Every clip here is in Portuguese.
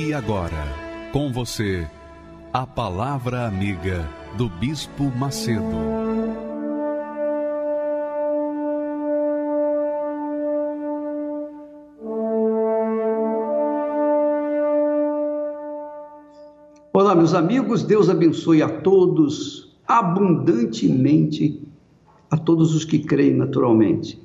E agora, com você, a Palavra Amiga do Bispo Macedo. Olá, meus amigos, Deus abençoe a todos abundantemente, a todos os que creem naturalmente.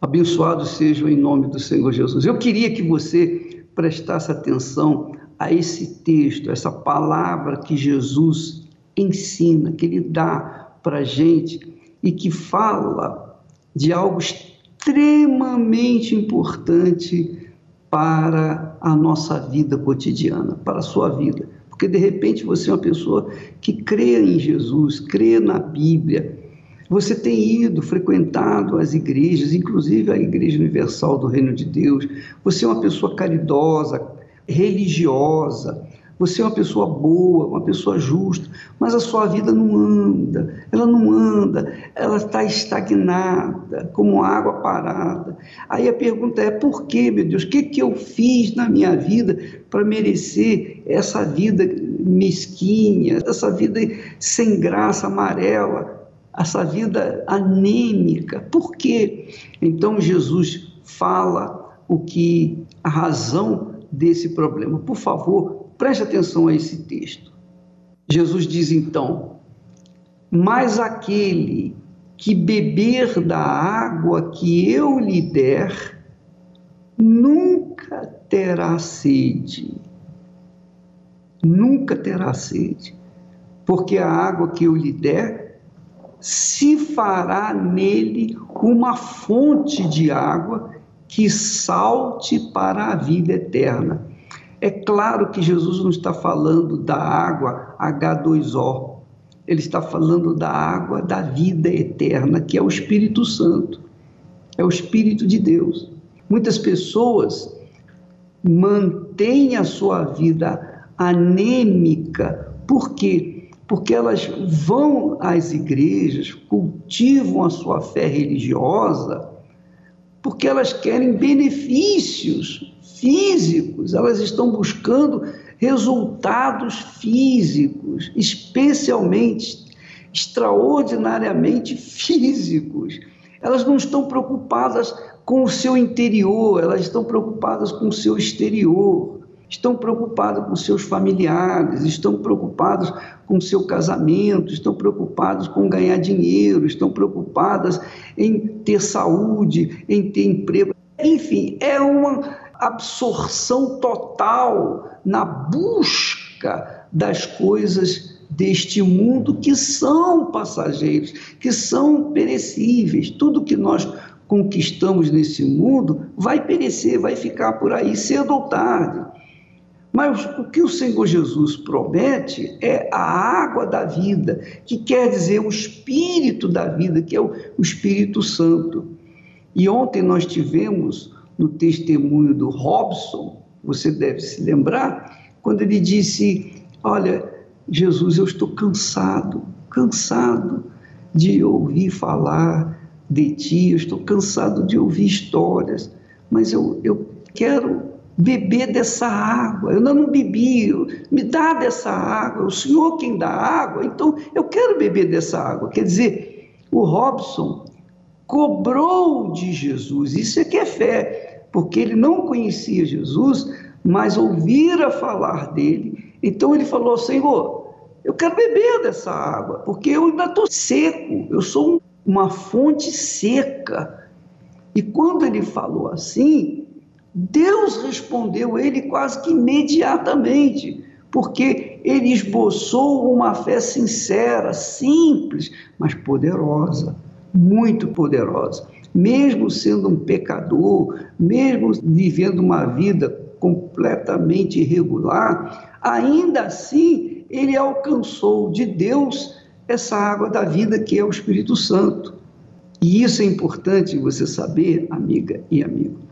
Abençoados sejam em nome do Senhor Jesus. Eu queria que você prestasse atenção a esse texto, essa palavra que Jesus ensina, que Ele dá para a gente e que fala de algo extremamente importante para a nossa vida cotidiana, para a sua vida. Porque de repente você é uma pessoa que crê em Jesus, crê na Bíblia, você tem ido, frequentado as igrejas, inclusive a Igreja Universal do Reino de Deus. Você é uma pessoa caridosa, religiosa. Você é uma pessoa boa, uma pessoa justa, mas a sua vida não anda, ela não anda, ela está estagnada, como água parada. Aí a pergunta é: por que, meu Deus? O que, que eu fiz na minha vida para merecer essa vida mesquinha, essa vida sem graça, amarela? Essa vida anêmica. Por quê? Então Jesus fala o que a razão desse problema. Por favor, preste atenção a esse texto. Jesus diz então: Mas aquele que beber da água que eu lhe der, nunca terá sede. Nunca terá sede. Porque a água que eu lhe der se fará nele uma fonte de água que salte para a vida eterna. É claro que Jesus não está falando da água H2O, ele está falando da água da vida eterna, que é o Espírito Santo, é o Espírito de Deus. Muitas pessoas mantêm a sua vida anêmica, por quê? Porque elas vão às igrejas, cultivam a sua fé religiosa, porque elas querem benefícios físicos, elas estão buscando resultados físicos, especialmente, extraordinariamente físicos. Elas não estão preocupadas com o seu interior, elas estão preocupadas com o seu exterior estão preocupados com seus familiares, estão preocupados com seu casamento, estão preocupados com ganhar dinheiro, estão preocupadas em ter saúde, em ter emprego. Enfim, é uma absorção total na busca das coisas deste mundo que são passageiros, que são perecíveis. Tudo que nós conquistamos nesse mundo vai perecer, vai ficar por aí cedo ou tarde. Mas o que o Senhor Jesus promete é a água da vida, que quer dizer o espírito da vida, que é o, Espírito Santo. E ontem nós tivemos no testemunho do Robson, você deve se lembrar, quando ele disse: Olha, Jesus, eu estou cansado, cansado de ouvir falar de ti, eu estou cansado de ouvir histórias, mas eu, eu quero beber dessa água. Eu não bebi, me dá dessa água. O Senhor quem dá água, então eu quero beber dessa água. Quer dizer, o Robson cobrou de Jesus. Isso é que é fé, porque ele não conhecia Jesus, mas ouvira falar dele. Então ele falou: Senhor, eu quero beber dessa água, porque eu ainda estou seco, eu sou uma fonte seca. E quando ele falou assim, Deus respondeu ele quase que imediatamente, porque ele esboçou uma fé sincera, simples, mas poderosa, muito poderosa. mesmo sendo um pecador, mesmo vivendo uma vida completamente irregular, ainda assim ele alcançou de Deus essa água da vida que é o Espírito Santo. E isso é importante você saber, amiga e amigo,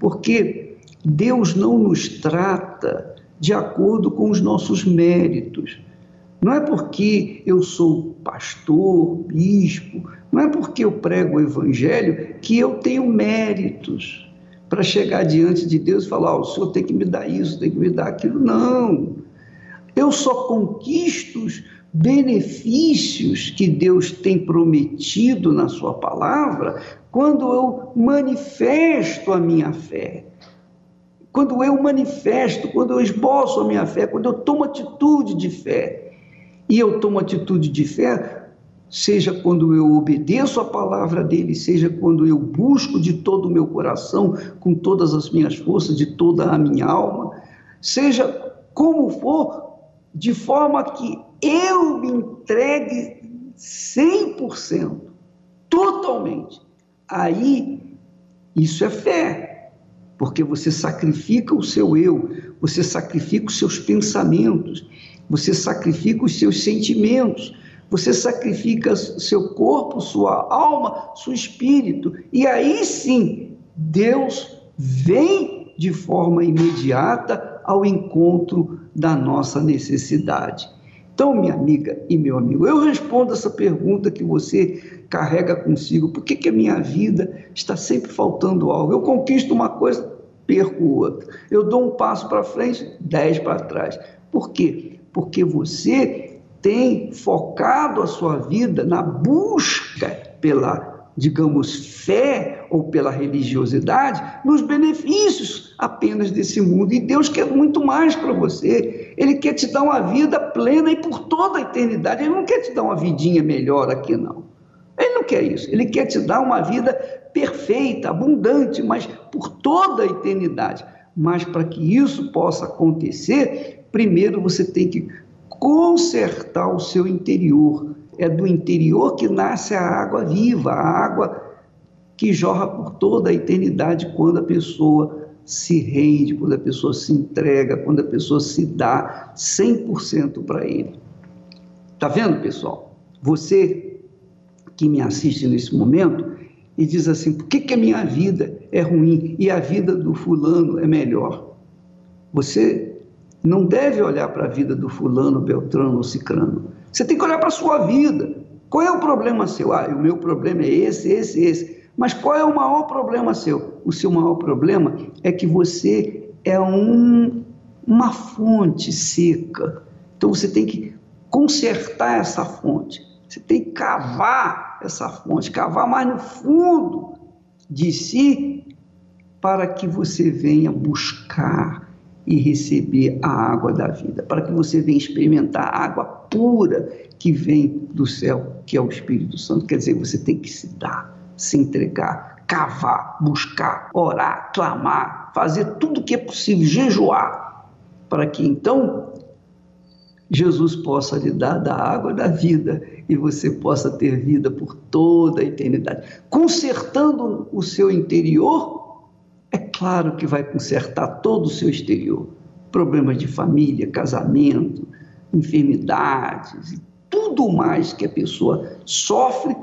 porque Deus não nos trata de acordo com os nossos méritos. Não é porque eu sou pastor, bispo, não é porque eu prego o evangelho que eu tenho méritos para chegar diante de Deus e falar: oh, o senhor tem que me dar isso, tem que me dar aquilo. Não. Eu só conquisto benefícios que Deus tem prometido na Sua palavra quando eu manifesto a minha fé. Quando eu manifesto, quando eu esboço a minha fé, quando eu tomo atitude de fé e eu tomo atitude de fé, seja quando eu obedeço a palavra dele, seja quando eu busco de todo o meu coração, com todas as minhas forças, de toda a minha alma, seja como for, de forma que eu me entregue 100%, totalmente. Aí, isso é fé, porque você sacrifica o seu eu, você sacrifica os seus pensamentos, você sacrifica os seus sentimentos, você sacrifica seu corpo, sua alma, seu espírito, e aí sim Deus vem de forma imediata ao encontro da nossa necessidade. Então, minha amiga e meu amigo, eu respondo essa pergunta que você carrega consigo: por que, que a minha vida está sempre faltando algo? Eu conquisto uma coisa, perco outra. Eu dou um passo para frente, dez para trás. Por quê? porque você tem focado a sua vida na busca pela, digamos, fé ou pela religiosidade, nos benefícios apenas desse mundo. E Deus quer muito mais para você. Ele quer te dar uma vida plena e por toda a eternidade. Ele não quer te dar uma vidinha melhor aqui, não. Ele não quer isso. Ele quer te dar uma vida perfeita, abundante, mas por toda a eternidade. Mas para que isso possa acontecer, primeiro você tem que consertar o seu interior. É do interior que nasce a água viva, a água que jorra por toda a eternidade quando a pessoa se rende, quando a pessoa se entrega, quando a pessoa se dá 100% para Ele. Tá vendo, pessoal? Você que me assiste nesse momento e diz assim: por que, que a minha vida é ruim e a vida do fulano é melhor? Você não deve olhar para a vida do fulano, beltrano ou cicrano. Você tem que olhar para a sua vida. Qual é o problema seu? Ah, o meu problema é esse, esse, esse. Mas qual é o maior problema seu? O seu maior problema é que você é um, uma fonte seca. Então você tem que consertar essa fonte. Você tem que cavar essa fonte, cavar mais no fundo de si para que você venha buscar e receber a água da vida, para que você venha experimentar a água pura que vem do céu, que é o Espírito Santo. Quer dizer, você tem que se dar, se entregar, cavar, buscar, orar, clamar, fazer tudo o que é possível, jejuar, para que então Jesus possa lhe dar da água da vida e você possa ter vida por toda a eternidade. Consertando o seu interior, claro que vai consertar todo o seu exterior. Problemas de família, casamento, enfermidades, tudo mais que a pessoa sofre,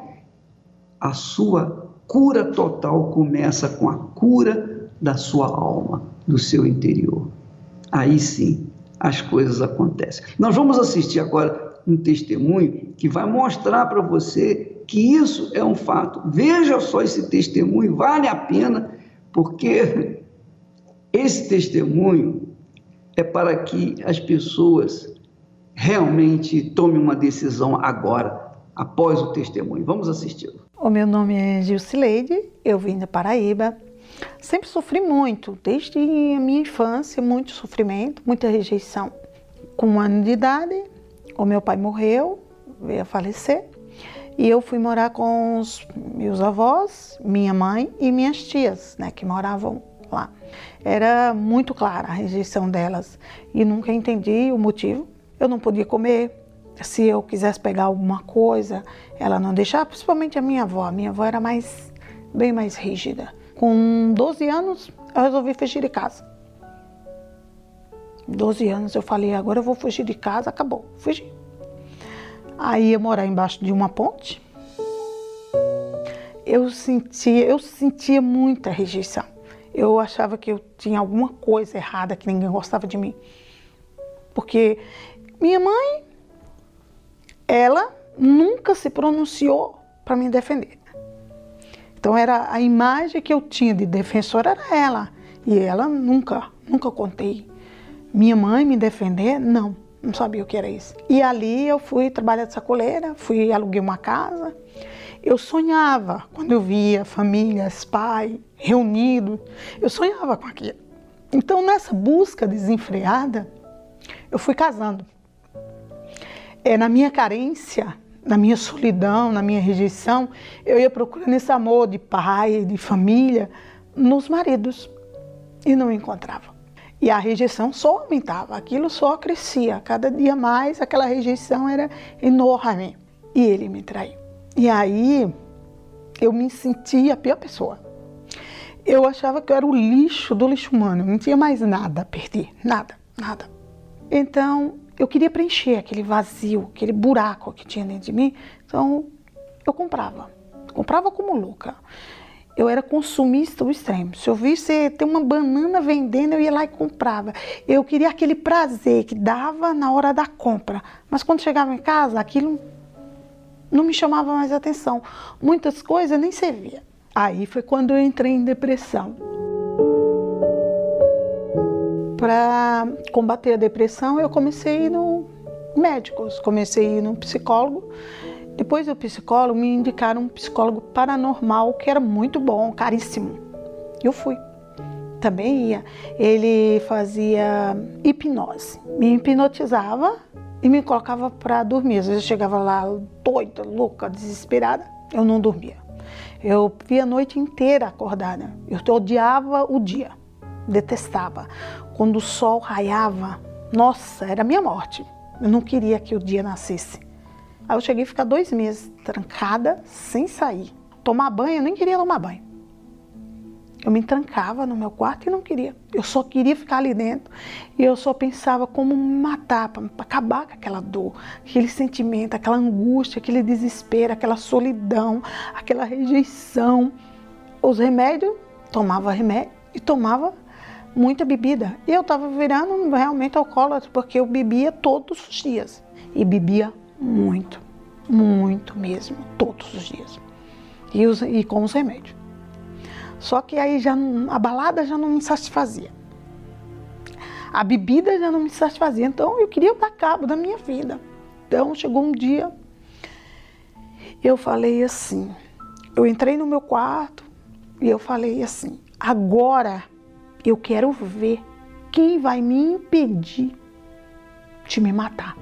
a sua cura total começa com a cura da sua alma, do seu interior. Aí sim as coisas acontecem. Nós vamos assistir agora um testemunho que vai mostrar para você que isso é um fato. Veja só esse testemunho, vale a pena porque esse testemunho é para que as pessoas realmente tomem uma decisão agora, após o testemunho. Vamos assisti-lo. O meu nome é Gilcileide, eu vim da Paraíba. Sempre sofri muito, desde a minha infância, muito sofrimento, muita rejeição. Com um ano de idade, o meu pai morreu, veio a falecer. E eu fui morar com os meus avós, minha mãe e minhas tias, né, que moravam lá. Era muito clara a rejeição delas e nunca entendi o motivo. Eu não podia comer. Se eu quisesse pegar alguma coisa, ela não deixava, principalmente a minha avó. A minha avó era mais bem mais rígida. Com 12 anos, eu resolvi fugir de casa. 12 anos eu falei, agora eu vou fugir de casa, acabou, fugi. Aí eu morar embaixo de uma ponte. Eu sentia, eu sentia muita rejeição. Eu achava que eu tinha alguma coisa errada, que ninguém gostava de mim. Porque minha mãe, ela nunca se pronunciou para me defender. Então era a imagem que eu tinha de defensora era ela. E ela nunca, nunca contei. Minha mãe me defender, não, não sabia o que era isso. E ali eu fui trabalhar de sacoleira, fui aluguei uma casa. Eu sonhava quando eu via famílias, pai reunidos, eu sonhava com aquilo. Então nessa busca desenfreada, eu fui casando. É, na minha carência, na minha solidão, na minha rejeição, eu ia procurando esse amor de pai, de família, nos maridos e não encontrava. E a rejeição só aumentava, aquilo só crescia. Cada dia mais aquela rejeição era enorme. E ele me traiu. E aí eu me sentia a pior pessoa. Eu achava que eu era o lixo do lixo humano, não tinha mais nada a perder, nada, nada. Então eu queria preencher aquele vazio, aquele buraco que tinha dentro de mim. Então eu comprava, comprava como louca. Eu era consumista ao extremo. Se eu visse ter uma banana vendendo, eu ia lá e comprava. Eu queria aquele prazer que dava na hora da compra. Mas quando chegava em casa, aquilo não me chamava mais atenção. Muitas coisas nem servia. Aí foi quando eu entrei em depressão para combater a depressão, eu comecei a ir no médicos, comecei a ir no psicólogo. Depois do psicólogo, me indicaram um psicólogo paranormal que era muito bom, caríssimo. Eu fui. Também ia. Ele fazia hipnose, me hipnotizava e me colocava para dormir. Às vezes eu chegava lá doida, louca, desesperada, eu não dormia. Eu via a noite inteira acordada. Eu odiava o dia, detestava quando o sol raiava, nossa, era minha morte. Eu não queria que o dia nascesse. Aí eu cheguei a ficar dois meses trancada, sem sair. Tomar banho, eu nem queria tomar banho. Eu me trancava no meu quarto e não queria. Eu só queria ficar ali dentro. E eu só pensava como me matar, para acabar com aquela dor, aquele sentimento, aquela angústia, aquele desespero, aquela solidão, aquela rejeição. Os remédios, tomava remédio e tomava muita bebida. E eu estava virando realmente alcoólatra, porque eu bebia todos os dias. E bebia muito, muito mesmo, todos os dias. E, os, e com os remédios. Só que aí já a balada já não me satisfazia. A bebida já não me satisfazia. Então eu queria dar cabo da minha vida. Então chegou um dia, eu falei assim, eu entrei no meu quarto e eu falei assim, agora eu quero ver quem vai me impedir de me matar.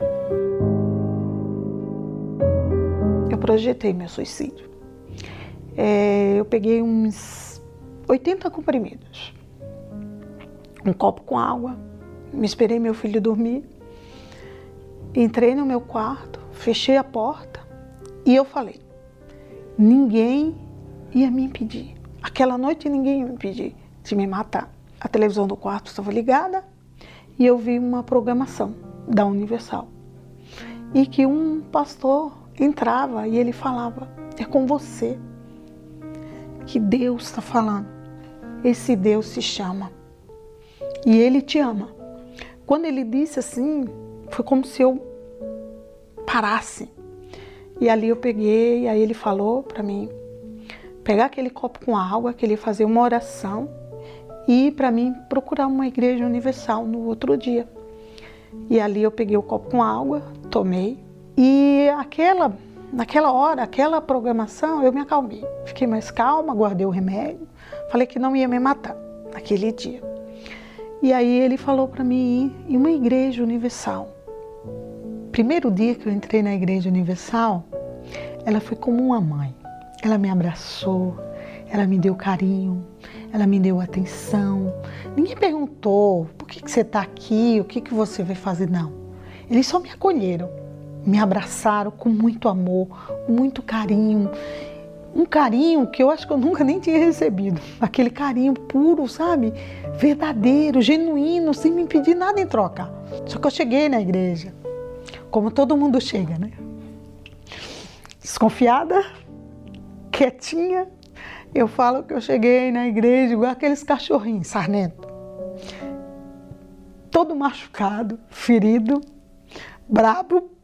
Projetei meu suicídio. É, eu peguei uns 80 comprimidos, um copo com água, me esperei meu filho dormir, entrei no meu quarto, fechei a porta e eu falei: ninguém ia me impedir. Aquela noite ninguém ia me impedir de me matar a televisão do quarto estava ligada e eu vi uma programação da Universal. E que um pastor entrava e ele falava: É com você que Deus está falando. Esse Deus se chama e ele te ama. Quando ele disse assim, foi como se eu parasse. E ali eu peguei, aí ele falou para mim pegar aquele copo com água, que ele ia fazer uma oração e para mim procurar uma igreja universal no outro dia. E ali eu peguei o copo com água, tomei e aquela naquela hora, aquela programação, eu me acalmei. Fiquei mais calma, guardei o remédio, falei que não ia me matar naquele dia. E aí ele falou para mim ir em uma igreja universal. Primeiro dia que eu entrei na igreja universal, ela foi como uma mãe. Ela me abraçou, ela me deu carinho, ela me deu atenção. Ninguém perguntou por que, que você está aqui, o que, que você vai fazer, não. Eles só me acolheram, me abraçaram com muito amor, muito carinho. um carinho que eu acho que eu nunca nem tinha recebido. Aquele carinho puro, sabe? Verdadeiro, genuíno, sem me pedir nada em troca. Só que eu cheguei na igreja, como todo mundo chega, né? Desconfiada, quietinha. Eu falo que eu cheguei na igreja igual aqueles cachorrinhos sarnento. Todo machucado, ferido, brabo.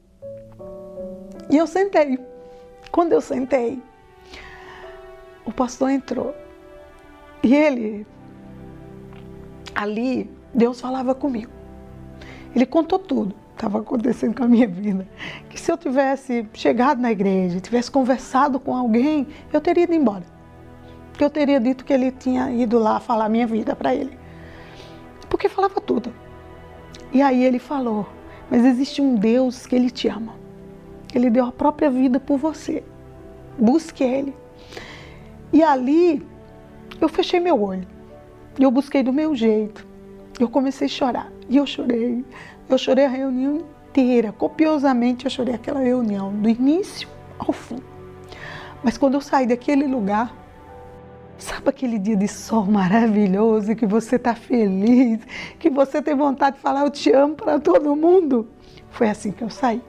E eu sentei. Quando eu sentei, o pastor entrou. E ele, ali, Deus falava comigo. Ele contou tudo que estava acontecendo com a minha vida. Que se eu tivesse chegado na igreja, tivesse conversado com alguém, eu teria ido embora. Que eu teria dito que ele tinha ido lá falar minha vida para ele. Porque falava tudo. E aí ele falou: Mas existe um Deus que ele te ama. Ele deu a própria vida por você. Busque ele. E ali eu fechei meu olho. E eu busquei do meu jeito. Eu comecei a chorar. E eu chorei. Eu chorei a reunião inteira. Copiosamente eu chorei aquela reunião, do início ao fim. Mas quando eu saí daquele lugar, sabe aquele dia de sol maravilhoso, que você está feliz, que você tem vontade de falar eu te amo para todo mundo? Foi assim que eu saí.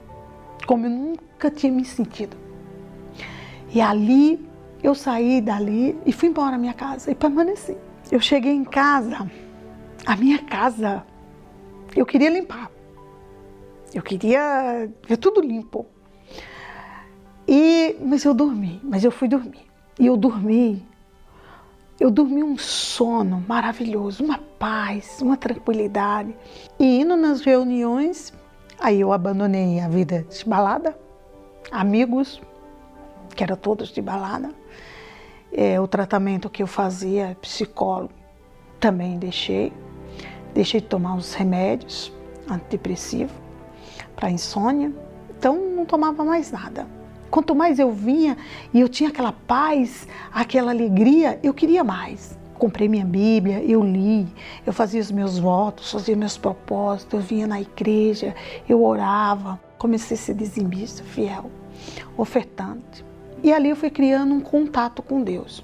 Como eu nunca tinha me sentido. E ali eu saí dali e fui embora à minha casa e permaneci. Eu cheguei em casa, a minha casa, eu queria limpar. Eu queria ver tudo limpo. E, mas eu dormi, mas eu fui dormir. E eu dormi, eu dormi um sono maravilhoso, uma paz, uma tranquilidade. E indo nas reuniões, aí eu abandonei a vida de balada, amigos, que eram todos de balada. É, o tratamento que eu fazia, psicólogo, também deixei. Deixei de tomar os remédios antidepressivos para insônia. Então não tomava mais nada. Quanto mais eu vinha e eu tinha aquela paz, aquela alegria, eu queria mais. Comprei minha Bíblia, eu li, eu fazia os meus votos, fazia meus propósitos, eu vinha na igreja, eu orava, comecei a ser dizimista, fiel, ofertante. E ali eu fui criando um contato com Deus.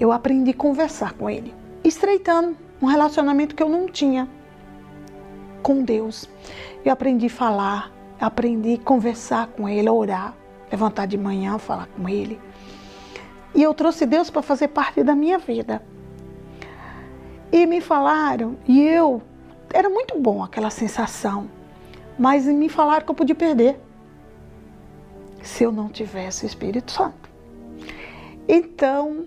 Eu aprendi a conversar com Ele, estreitando um relacionamento que eu não tinha com Deus. Eu aprendi a falar, aprendi a conversar com Ele, a orar, levantar de manhã, falar com Ele. E eu trouxe Deus para fazer parte da minha vida. E me falaram, e eu, era muito bom aquela sensação, mas me falaram que eu podia perder se eu não tivesse o Espírito Santo. Então,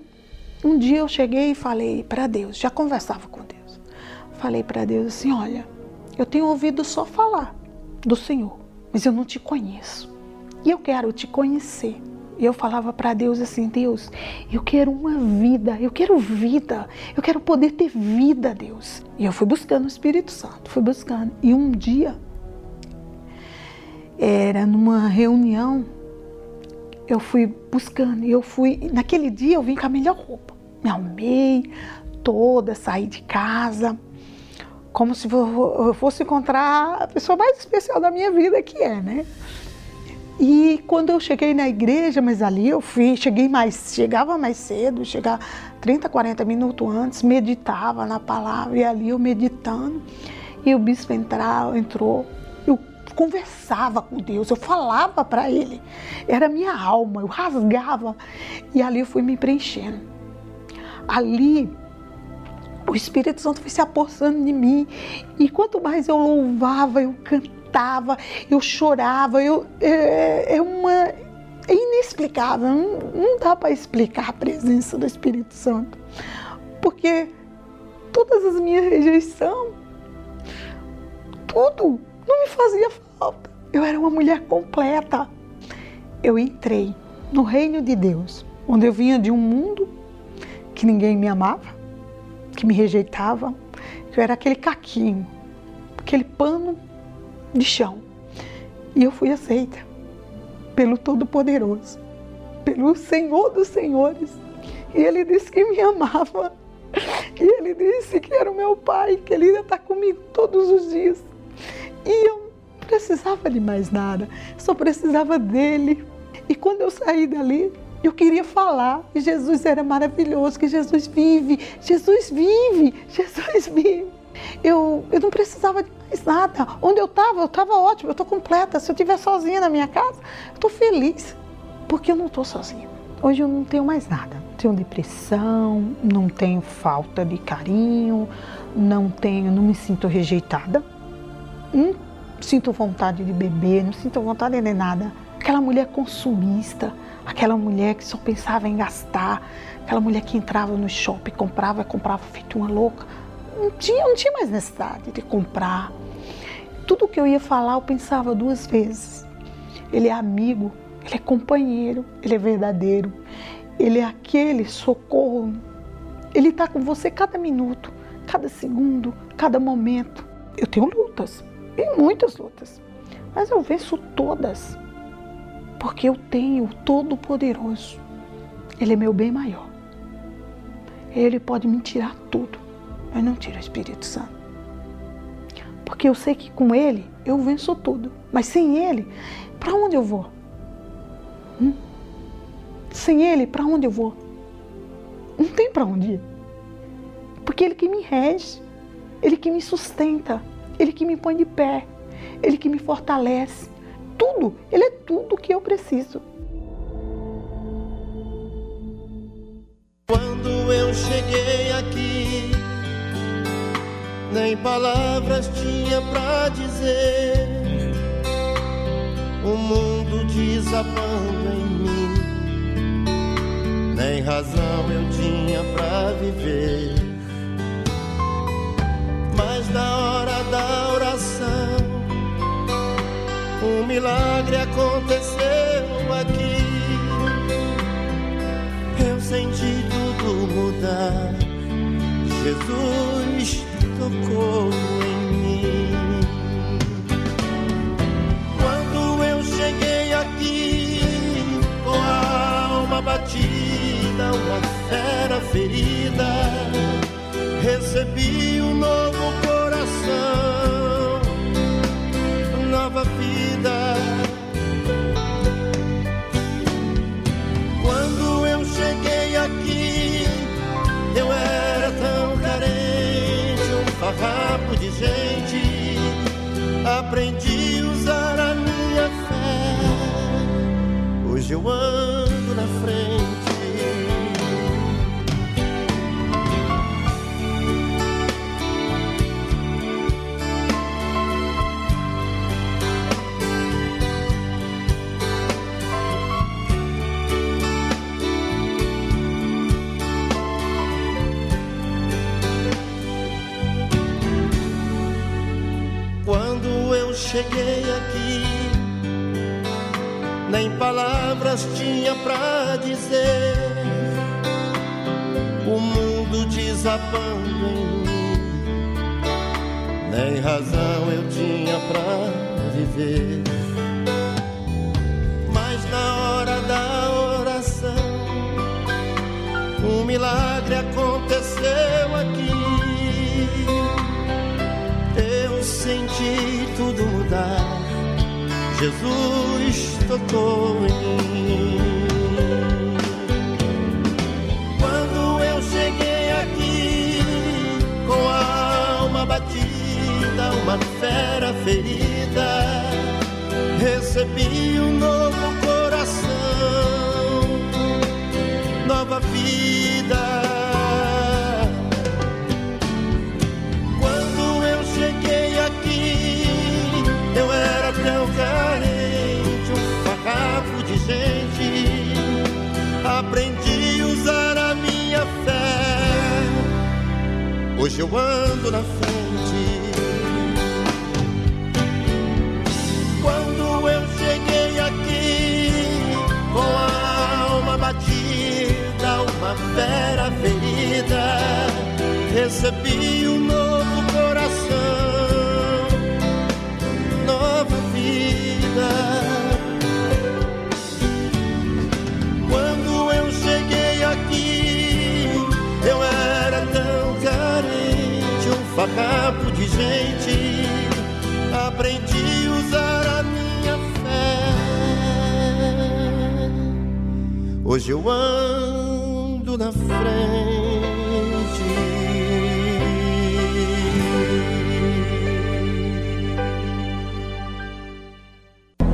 um dia eu cheguei e falei para Deus, já conversava com Deus. Falei para Deus assim: olha, eu tenho ouvido só falar do Senhor, mas eu não te conheço. E eu quero te conhecer. E eu falava para Deus assim: Deus, eu quero uma vida, eu quero vida, eu quero poder ter vida, Deus. E eu fui buscando o Espírito Santo, fui buscando. E um dia, era numa reunião eu fui buscando, eu fui, naquele dia eu vim com a melhor roupa. Me arrumei toda, saí de casa, como se eu fosse encontrar a pessoa mais especial da minha vida, que é, né? E quando eu cheguei na igreja, mas ali eu fui, cheguei mais, chegava mais cedo, chegava 30, 40 minutos antes, meditava na palavra, e ali eu meditando, e o bispo entrou, entrou conversava com Deus, eu falava para Ele. Era minha alma, eu rasgava. E ali eu fui me preenchendo. Ali o Espírito Santo foi se apossando de mim. E quanto mais eu louvava, eu cantava, eu chorava, eu, é, é uma. É inexplicável, não, não dá para explicar a presença do Espírito Santo. Porque todas as minhas rejeições, tudo não me fazia falta. Eu era uma mulher completa. Eu entrei no reino de Deus, onde eu vinha de um mundo que ninguém me amava, que me rejeitava, que eu era aquele caquinho, aquele pano de chão. E eu fui aceita pelo Todo-Poderoso, pelo Senhor dos Senhores. E Ele disse que me amava. E Ele disse que era o meu Pai, que Ele ia estar comigo todos os dias. E eu não precisava de mais nada, só precisava dele. E quando eu saí dali, Eu queria falar que Jesus era maravilhoso, que Jesus vive, Jesus vive, Jesus vive. Eu, eu não precisava de mais nada. Onde eu estava, eu estava ótimo, eu estou completa. Se eu estiver sozinha na minha casa, eu estou feliz, porque eu não estou sozinha. Hoje eu não tenho mais nada. Tenho depressão, não tenho falta de carinho, não tenho, não me sinto rejeitada. Não sinto vontade de beber, não sinto vontade de nada. Aquela mulher consumista, aquela mulher que só pensava em gastar, aquela mulher que entrava no shopping, comprava, comprava feito uma louca. Não tinha, não tinha mais necessidade de comprar. Tudo que eu ia falar, eu pensava duas vezes. Ele é amigo, ele é companheiro, ele é verdadeiro, ele é aquele socorro. Ele está com você cada minuto, cada segundo, cada momento. Eu tenho lutas, e muitas lutas, mas eu venço todas porque eu tenho o Todo-Poderoso. Ele é meu bem maior. Ele pode me tirar tudo, mas não tira o Espírito Santo. Porque eu sei que com Ele eu venço tudo. Mas sem Ele, para onde eu vou? Hum? Sem Ele, para onde eu vou? Não tem para onde ir. Porque Ele que me rege, Ele que me sustenta, Ele que me põe de pé, Ele que me fortalece tudo, Ele é tudo que eu preciso. Quando eu cheguei aqui, nem palavras tinha pra dizer. O mundo desabando em mim, nem razão eu tinha pra viver. Mas na hora da oração um milagre aconteceu aqui. Eu senti tudo mudar. Jesus tocou em mim. Quando eu cheguei aqui com a alma batida, uma fera ferida, recebi um novo coração Aprendi a usar a minha fé. Hoje eu ando na frente. Cheguei aqui, nem palavras tinha pra dizer. O mundo desabando em mim, nem razão eu tinha pra viver. Mas na hora da oração, um milagre aconteceu mudar. Jesus tocou em mim. Quando eu cheguei aqui com a alma batida, uma fera ferida, recebi um novo coração, nova vida Hoje eu ando na frente. Quando eu cheguei aqui com a alma batida, uma fera ferida, recebi um farrapo de gente, aprendi a usar a minha fé. Hoje eu ando na frente.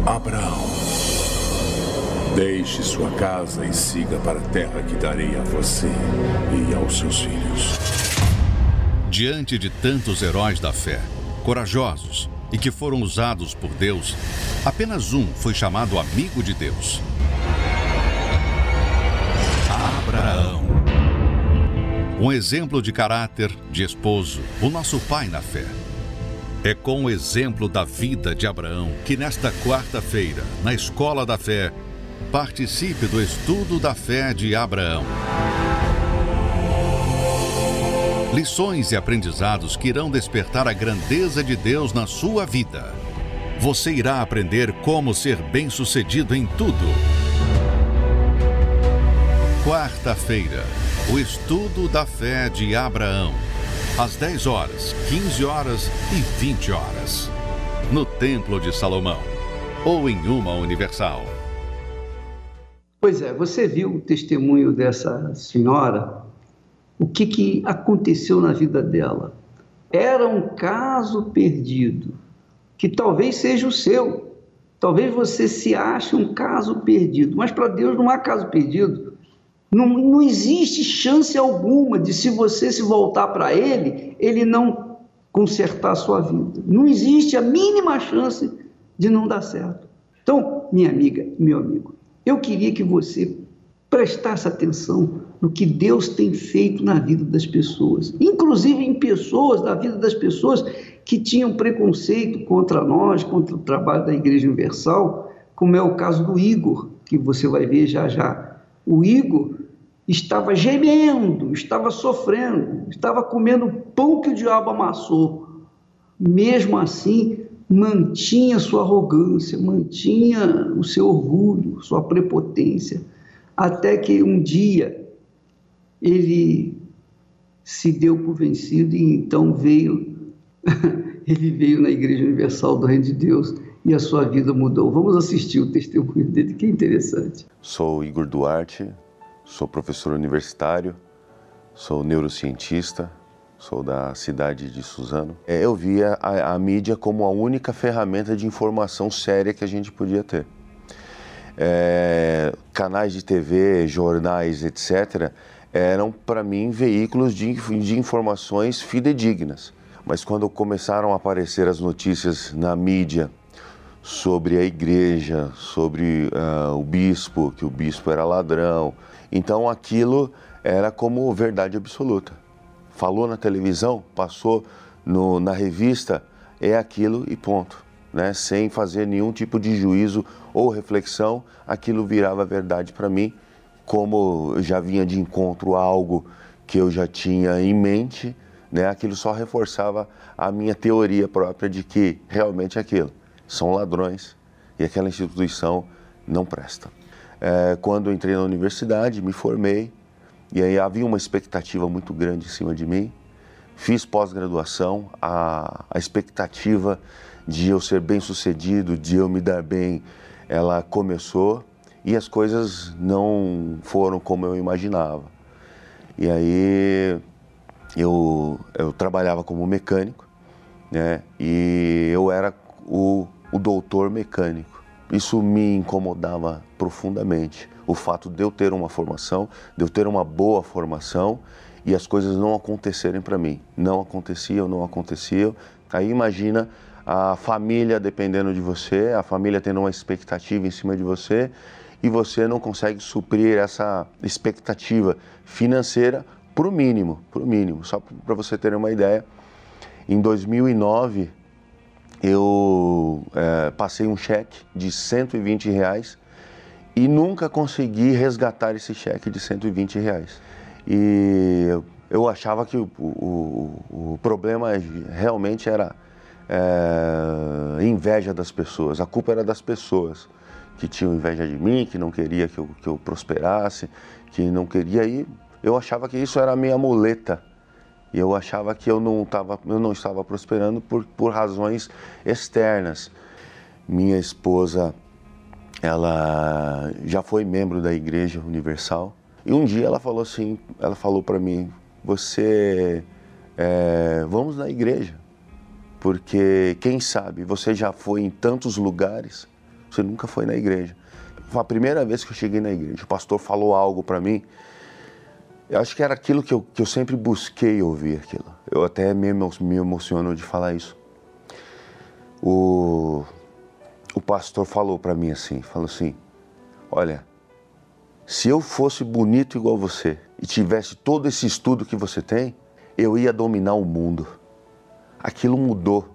Abraão, deixe sua casa e siga para a terra que darei a você e aos seus filhos. Diante de tantos heróis da fé, corajosos e que foram usados por Deus, apenas um foi chamado amigo de Deus. Abraão. Um exemplo de caráter, de esposo, o nosso pai na fé. É com o exemplo da vida de Abraão que nesta quarta-feira, na Escola da Fé, participe do estudo da fé de Abraão. Lições e aprendizados que irão despertar a grandeza de Deus na sua vida. Você irá aprender como ser bem-sucedido em tudo. Quarta-feira, o estudo da fé de Abraão. Às 10 horas, 15 horas e 20 horas. No Templo de Salomão. Ou em uma universal. Pois é, você viu o testemunho dessa senhora o que, que aconteceu na vida dela. Era um caso perdido, que talvez seja o seu. Talvez você se ache um caso perdido, mas para Deus não há caso perdido. Não, não existe chance alguma de, se você se voltar para Ele, Ele não consertar a sua vida. Não existe a mínima chance de não dar certo. Então, minha amiga, meu amigo, eu queria que você prestasse atenção no que Deus tem feito na vida das pessoas, inclusive em pessoas, na vida das pessoas que tinham preconceito contra nós, contra o trabalho da Igreja Universal, como é o caso do Igor, que você vai ver já já. O Igor estava gemendo, estava sofrendo, estava comendo pão que o diabo amassou. Mesmo assim, mantinha sua arrogância, mantinha o seu orgulho, sua prepotência, até que um dia ele se deu por vencido e então veio, ele veio na Igreja Universal do Reino de Deus e a sua vida mudou. Vamos assistir o testemunho dele, que é interessante. Sou Igor Duarte, sou professor universitário, sou neurocientista, sou da cidade de Suzano. É, eu via a, a mídia como a única ferramenta de informação séria que a gente podia ter. É, canais de TV, jornais, etc., eram para mim veículos de, de informações fidedignas. Mas quando começaram a aparecer as notícias na mídia sobre a igreja, sobre uh, o bispo, que o bispo era ladrão, então aquilo era como verdade absoluta. Falou na televisão, passou no, na revista, é aquilo e ponto. Né? Sem fazer nenhum tipo de juízo ou reflexão, aquilo virava verdade para mim como já vinha de encontro algo que eu já tinha em mente, né, aquilo só reforçava a minha teoria própria de que realmente é aquilo são ladrões e aquela instituição não presta. É, quando entrei na universidade, me formei e aí havia uma expectativa muito grande em cima de mim. Fiz pós-graduação, a, a expectativa de eu ser bem sucedido, de eu me dar bem, ela começou e as coisas não foram como eu imaginava. E aí eu, eu trabalhava como mecânico, né? E eu era o, o doutor mecânico. Isso me incomodava profundamente. O fato de eu ter uma formação, de eu ter uma boa formação e as coisas não acontecerem para mim. Não aconteciam, não aconteciam. Aí imagina a família dependendo de você, a família tendo uma expectativa em cima de você e você não consegue suprir essa expectativa financeira para o mínimo, para o mínimo. Só para você ter uma ideia, em 2009 eu é, passei um cheque de 120 reais e nunca consegui resgatar esse cheque de 120 reais. E eu, achava que o, o, o problema realmente era é, inveja das pessoas, a culpa era das pessoas que tinham inveja de mim, que não queria que eu, que eu prosperasse, que não queria ir. Eu achava que isso era a minha muleta. E eu achava que eu não, tava, eu não estava prosperando por, por razões externas. Minha esposa, Ela já foi membro da Igreja Universal e um dia ela falou assim, ela falou para mim, você, é, vamos na igreja, porque quem sabe você já foi em tantos lugares, você nunca foi na igreja. Foi a primeira vez que eu cheguei na igreja. O pastor falou algo para mim. Eu acho que era aquilo que eu, que eu sempre busquei ouvir aquilo. Eu até me, me emociono de falar isso. O, o pastor falou para mim assim, falou assim, olha, se eu fosse bonito igual você e tivesse todo esse estudo que você tem, eu ia dominar o mundo. Aquilo mudou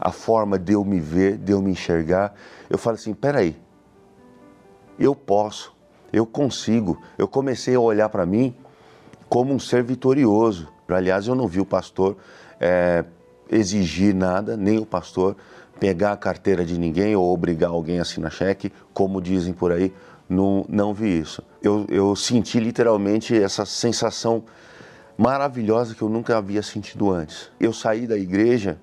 a forma de eu me ver, de eu me enxergar. Eu falei assim: peraí, eu posso, eu consigo. Eu comecei a olhar para mim como um ser vitorioso. Aliás, eu não vi o pastor é, exigir nada, nem o pastor pegar a carteira de ninguém ou obrigar alguém a assinar cheque, como dizem por aí não, não vi isso. Eu, eu senti literalmente essa sensação maravilhosa que eu nunca havia sentido antes. Eu saí da igreja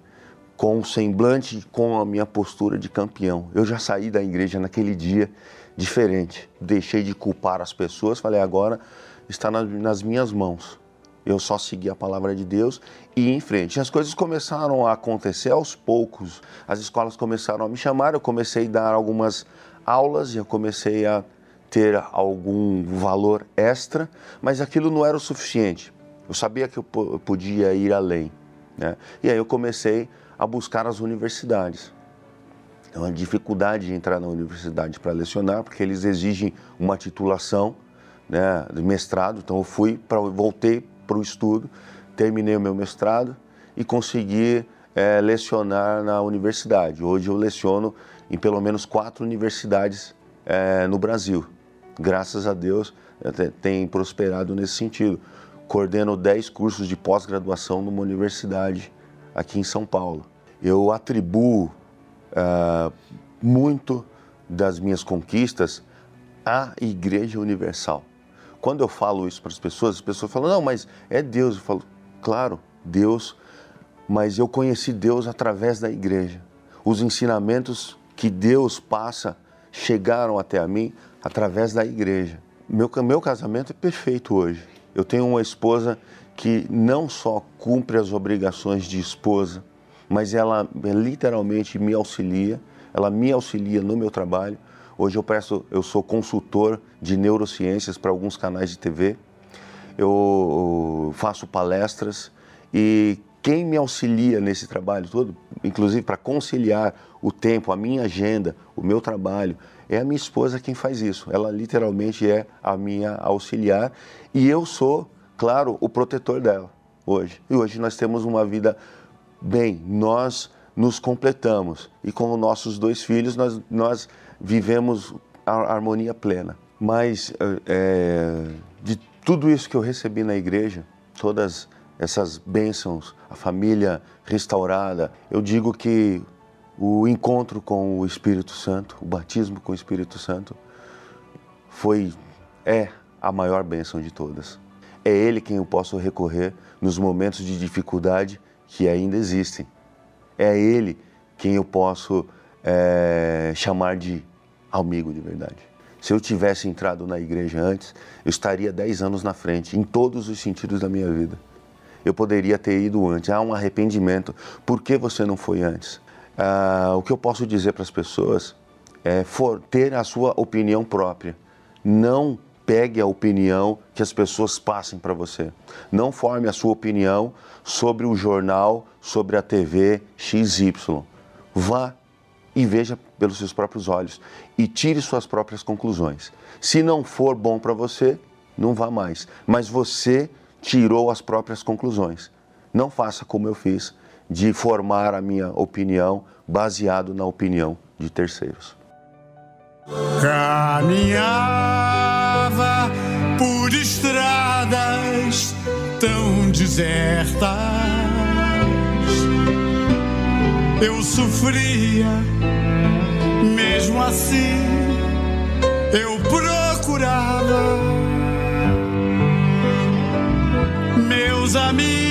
com um semblante, com a minha postura de campeão. Eu já saí da igreja naquele dia diferente. Deixei de culpar as pessoas, falei, agora está nas, minhas mãos. Eu só segui a palavra de Deus e em frente. As coisas começaram a acontecer aos poucos. As escolas começaram a me chamar, eu comecei a dar algumas aulas e eu comecei a ter algum valor extra, mas aquilo não era o suficiente. Eu sabia que eu podia ir além. Né? E aí eu comecei a buscar as universidades. Então, a dificuldade de entrar na universidade para lecionar, porque eles exigem uma titulação né, de mestrado. Então, eu fui, pra, voltei para o estudo, terminei o meu mestrado e consegui é, lecionar na universidade. Hoje eu leciono em pelo menos quatro universidades é, no Brasil graças a Deus, tem prosperado nesse sentido. Coordeno 10 cursos de pós-graduação numa universidade aqui em São Paulo. Eu atribuo uh, muito das minhas conquistas à Igreja Universal. Quando eu falo isso para as pessoas, as pessoas falam: não, mas é Deus. Eu falo: claro, Deus, mas eu conheci Deus através da igreja. Os ensinamentos que Deus passa chegaram até mim através da igreja. Meu, meu casamento é perfeito hoje. Eu tenho uma esposa que não só cumpre as obrigações de esposa, mas ela literalmente me auxilia, ela me auxilia no meu trabalho. Hoje eu presto, eu sou consultor de neurociências para alguns canais de TV. Eu faço palestras e quem me auxilia nesse trabalho todo, inclusive para conciliar o tempo, a minha agenda, o meu trabalho, é a minha esposa quem faz isso. Ela literalmente é a minha auxiliar e eu sou, claro, o protetor dela hoje. E hoje nós temos uma vida bem, nós nos completamos e com nossos dois filhos nós, nós vivemos a harmonia plena. Mas é, de tudo isso que eu recebi na igreja, todas essas bênçãos, a família restaurada, eu digo que o encontro com o Espírito Santo, o batismo com o Espírito Santo, foi, é a maior bênção de todas. É Ele quem eu posso recorrer nos momentos de dificuldade que ainda existem. É Ele quem eu posso é, chamar de amigo de verdade. Se eu tivesse entrado na igreja antes, eu estaria 10 anos na frente, em todos os sentidos da minha vida. Eu poderia ter ido antes. Há um arrependimento. Por que você não foi antes? Ah, o que eu posso dizer para as pessoas é for, ter a sua opinião própria. Não pegue a opinião que as pessoas passem para você. Não forme a sua opinião sobre o jornal, sobre a TV XY. Vá e veja pelos seus próprios olhos e tire suas próprias conclusões. Se não for bom para você, não vá mais. Mas você tirou as próprias conclusões. Não faça como eu fiz de formar a minha opinião baseado na opinião de terceiros. Caminhava por estradas tão desertas. Eu sofria, mesmo assim, eu procurava meus amigos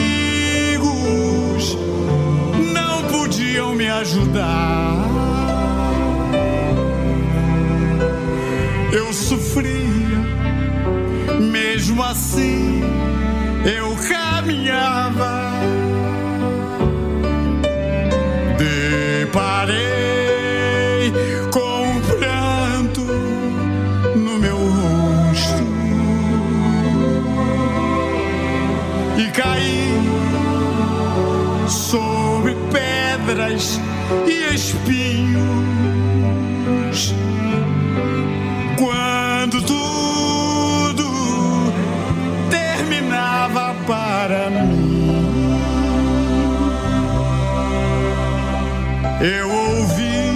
me ajudar. eu sofria, mesmo assim eu caminhava. Deparei com um pranto no meu rosto e caí sobre pedras e espinhos. Eu ouvi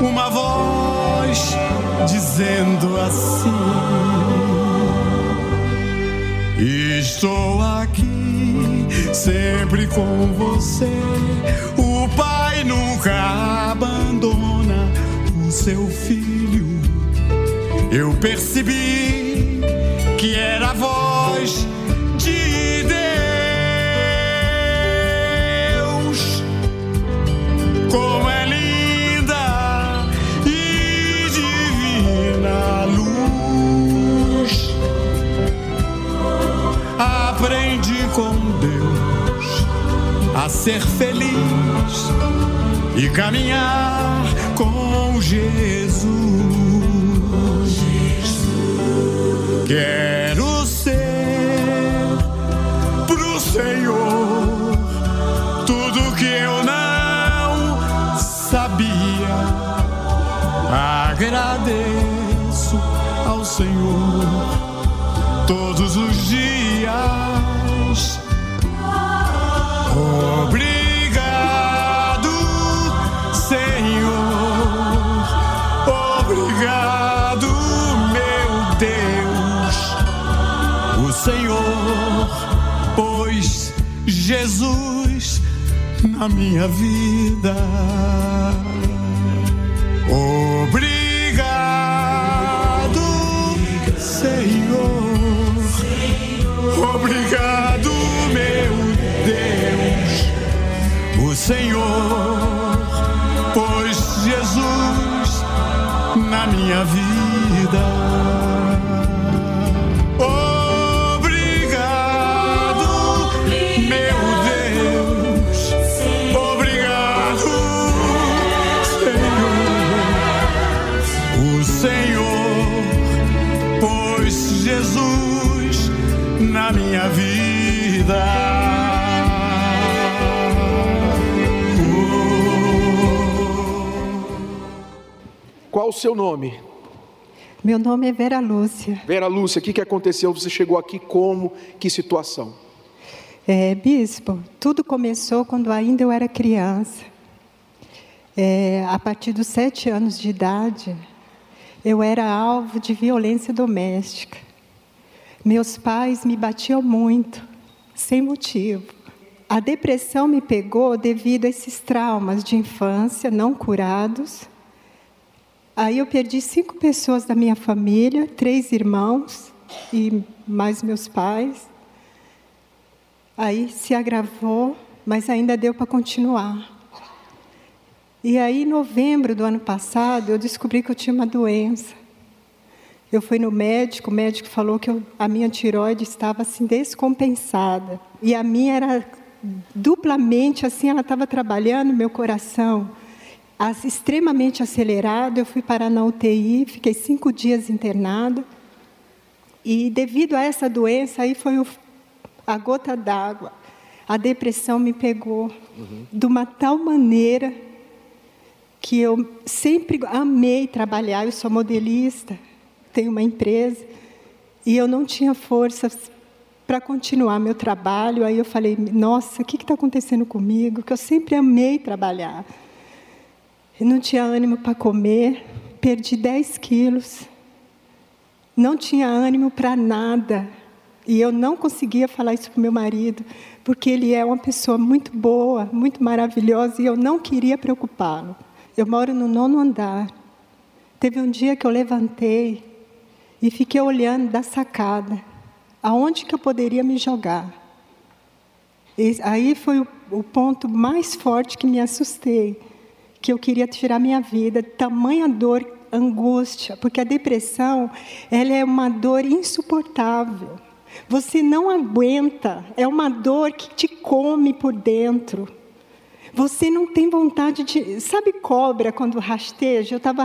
uma voz dizendo assim: Estou aqui sempre com você. O Pai nunca abandona o seu filho. Eu percebi que era a voz ser feliz e caminhar com Jesus. Quero ser pro Senhor tudo que eu não sabia. Agradeço ao Senhor todos os dias. Obrigado, Senhor. Obrigado, meu Deus. O Senhor pôs Jesus na minha vida. Obrigado, Senhor. Senhor pôs Jesus na minha vida. O seu nome? Meu nome é Vera Lúcia. Vera Lúcia, o que, que aconteceu? Você chegou aqui como? Que situação? É, bispo, tudo começou quando ainda eu era criança. É, a partir dos sete anos de idade, eu era alvo de violência doméstica. Meus pais me batiam muito, sem motivo. A depressão me pegou devido a esses traumas de infância não curados. Aí eu perdi cinco pessoas da minha família, três irmãos e mais meus pais. Aí se agravou, mas ainda deu para continuar. E aí, em novembro do ano passado, eu descobri que eu tinha uma doença. Eu fui no médico, o médico falou que eu, a minha tiroide estava assim descompensada. E a minha era duplamente assim, ela estava trabalhando meu coração extremamente acelerado. Eu fui parar na UTI, fiquei cinco dias internada. E devido a essa doença, aí foi o, a gota d'água. A depressão me pegou uhum. de uma tal maneira que eu sempre amei trabalhar. Eu sou modelista, tenho uma empresa e eu não tinha forças para continuar meu trabalho. Aí eu falei: Nossa, o que está acontecendo comigo? Que eu sempre amei trabalhar. Eu não tinha ânimo para comer, perdi 10 quilos, não tinha ânimo para nada. E eu não conseguia falar isso para meu marido, porque ele é uma pessoa muito boa, muito maravilhosa, e eu não queria preocupá-lo. Eu moro no nono andar. Teve um dia que eu levantei e fiquei olhando da sacada, aonde que eu poderia me jogar. E aí foi o, o ponto mais forte que me assustei que eu queria tirar minha vida, tamanha dor angústia, porque a depressão ela é uma dor insuportável. Você não aguenta, é uma dor que te come por dentro. Você não tem vontade de. Sabe cobra quando rasteja? Eu estava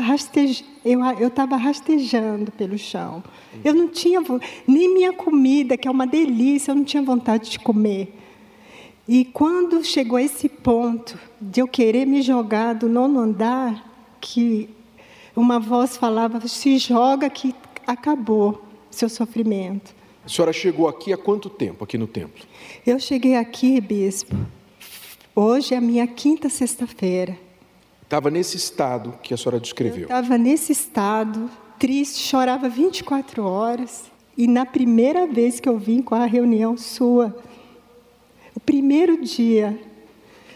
eu, eu rastejando pelo chão. Eu não tinha. Nem minha comida, que é uma delícia, eu não tinha vontade de comer. E quando chegou esse ponto de eu querer me jogar do nono andar, que uma voz falava: se joga que acabou seu sofrimento. A senhora chegou aqui há quanto tempo, aqui no templo? Eu cheguei aqui, bispo, hoje é a minha quinta sexta-feira. Estava nesse estado que a senhora descreveu? Estava nesse estado, triste, chorava 24 horas. E na primeira vez que eu vim com a reunião sua, o primeiro dia,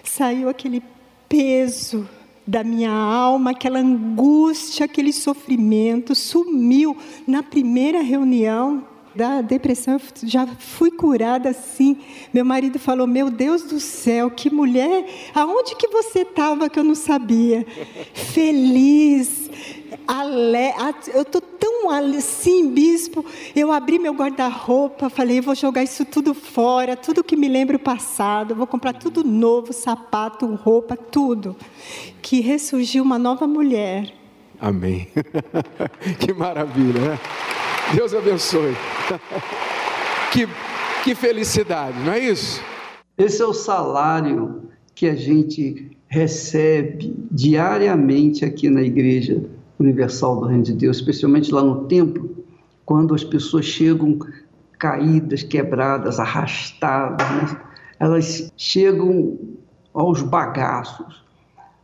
saiu aquele peso da minha alma, aquela angústia, aquele sofrimento, sumiu na primeira reunião da depressão, eu já fui curada assim. Meu marido falou: Meu Deus do céu, que mulher, aonde que você estava que eu não sabia? Feliz, ale... eu estou tão assim, bispo. Eu abri meu guarda-roupa, falei: Vou jogar isso tudo fora, tudo que me lembra o passado, vou comprar tudo novo sapato, roupa, tudo. Que ressurgiu uma nova mulher. Amém. que maravilha, né? Deus abençoe. que, que felicidade, não é isso? Esse é o salário que a gente recebe diariamente aqui na Igreja Universal do Reino de Deus, especialmente lá no templo, quando as pessoas chegam caídas, quebradas, arrastadas, né? elas chegam aos bagaços,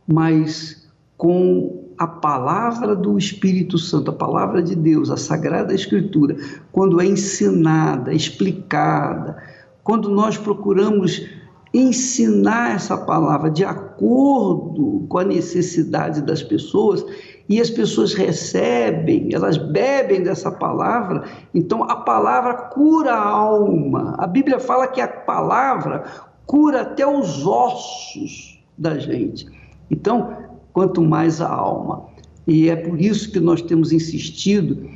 mas com a palavra do Espírito Santo, a palavra de Deus, a Sagrada Escritura, quando é ensinada, explicada, quando nós procuramos ensinar essa palavra de acordo com a necessidade das pessoas e as pessoas recebem, elas bebem dessa palavra, então a palavra cura a alma. A Bíblia fala que a palavra cura até os ossos da gente. Então, quanto mais a alma. E é por isso que nós temos insistido,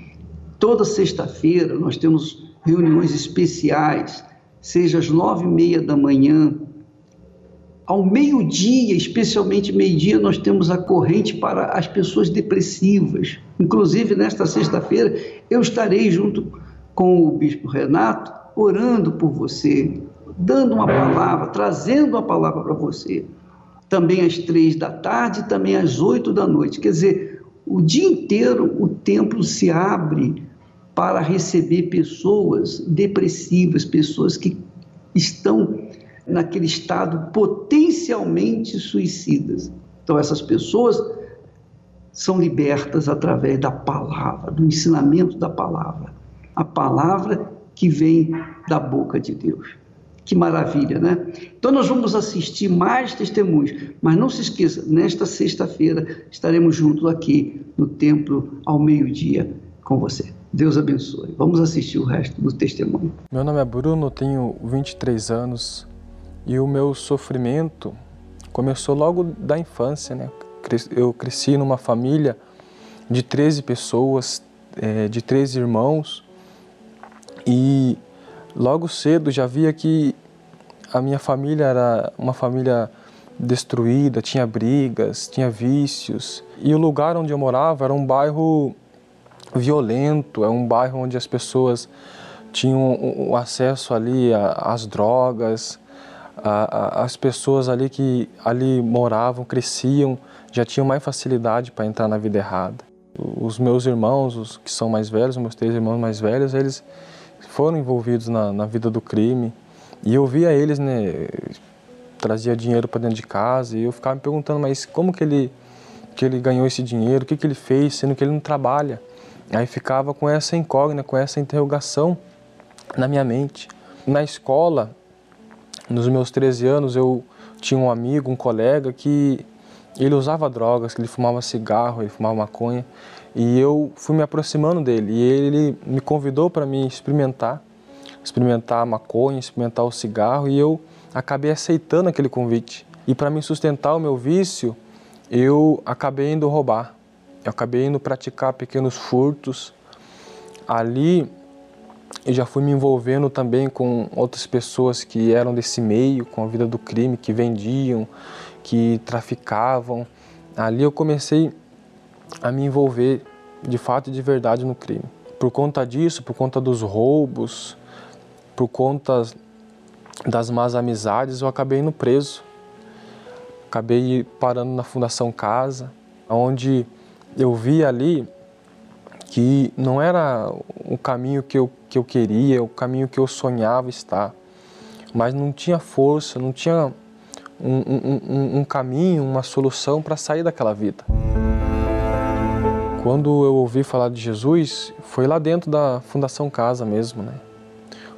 toda sexta-feira nós temos reuniões especiais, seja às nove e meia da manhã, ao meio-dia, especialmente meio-dia, nós temos a corrente para as pessoas depressivas. Inclusive, nesta sexta-feira, eu estarei junto com o Bispo Renato, orando por você, dando uma palavra, trazendo uma palavra para você também às três da tarde, também às oito da noite. Quer dizer, o dia inteiro o templo se abre para receber pessoas depressivas, pessoas que estão naquele estado potencialmente suicidas. Então, essas pessoas são libertas através da palavra, do ensinamento da palavra. A palavra que vem da boca de Deus. Que maravilha, né? Então nós vamos assistir mais testemunhos, mas não se esqueça, nesta sexta-feira estaremos juntos aqui no templo ao meio-dia com você. Deus abençoe. Vamos assistir o resto do testemunho. Meu nome é Bruno, tenho 23 anos e o meu sofrimento começou logo da infância, né? Eu cresci numa família de 13 pessoas, eh, de 13 irmãos e logo cedo já via que a minha família era uma família destruída, tinha brigas, tinha vícios. E o lugar onde eu morava era um bairro violento, é um bairro onde as pessoas tinham acesso ali às drogas, as pessoas ali que ali moravam, cresciam, já tinham mais facilidade para entrar na vida errada. Os meus irmãos, os que são mais velhos, meus três irmãos mais velhos, eles foram envolvidos na, na vida do crime. E eu via eles, né, trazia dinheiro para dentro de casa e eu ficava me perguntando, mas como que ele, que ele ganhou esse dinheiro, o que, que ele fez, sendo que ele não trabalha? Aí ficava com essa incógnita, com essa interrogação na minha mente. Na escola, nos meus 13 anos, eu tinha um amigo, um colega que ele usava drogas, que ele fumava cigarro, ele fumava maconha, e eu fui me aproximando dele e ele me convidou para me experimentar experimentar a maconha, experimentar o cigarro e eu acabei aceitando aquele convite. E para me sustentar o meu vício, eu acabei indo roubar. eu acabei indo praticar pequenos furtos. Ali eu já fui me envolvendo também com outras pessoas que eram desse meio, com a vida do crime, que vendiam, que traficavam. Ali eu comecei a me envolver de fato e de verdade no crime. Por conta disso, por conta dos roubos, por conta das más amizades, eu acabei indo preso. Acabei parando na Fundação Casa, onde eu vi ali que não era o caminho que eu, que eu queria, o caminho que eu sonhava estar, mas não tinha força, não tinha um, um, um, caminho, uma solução para sair daquela vida. Quando eu ouvi falar de Jesus, foi lá dentro da Fundação Casa mesmo, né?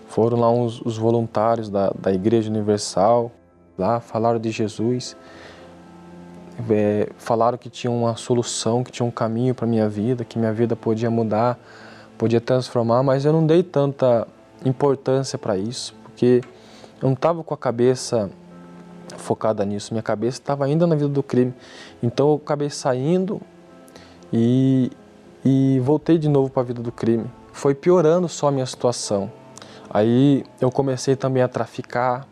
Foram lá os, os voluntários da, da Igreja Universal, lá falaram de Jesus, é, falaram que tinha uma solução, que tinha um caminho para minha vida, que minha vida podia mudar, podia transformar, mas eu não dei tanta importância para isso, porque eu não estava com a cabeça focada nisso, minha cabeça estava ainda na vida do crime. Então eu acabei saindo e, e voltei de novo para a vida do crime. Foi piorando só a minha situação. Aí eu comecei também a traficar,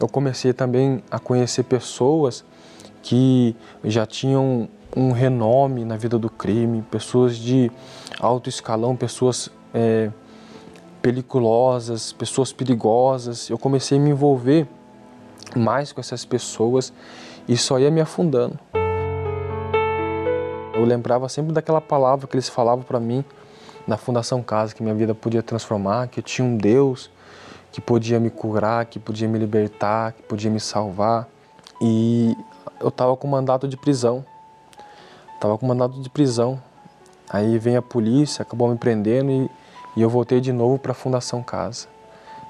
eu comecei também a conhecer pessoas que já tinham um renome na vida do crime, pessoas de alto escalão, pessoas é, peliculosas, pessoas perigosas. Eu comecei a me envolver mais com essas pessoas e só ia me afundando. Eu lembrava sempre daquela palavra que eles falavam para mim na Fundação Casa, que minha vida podia transformar, que eu tinha um Deus que podia me curar, que podia me libertar, que podia me salvar. E eu estava com mandato de prisão. Estava com mandato de prisão. Aí vem a polícia, acabou me prendendo e, e eu voltei de novo para a Fundação Casa.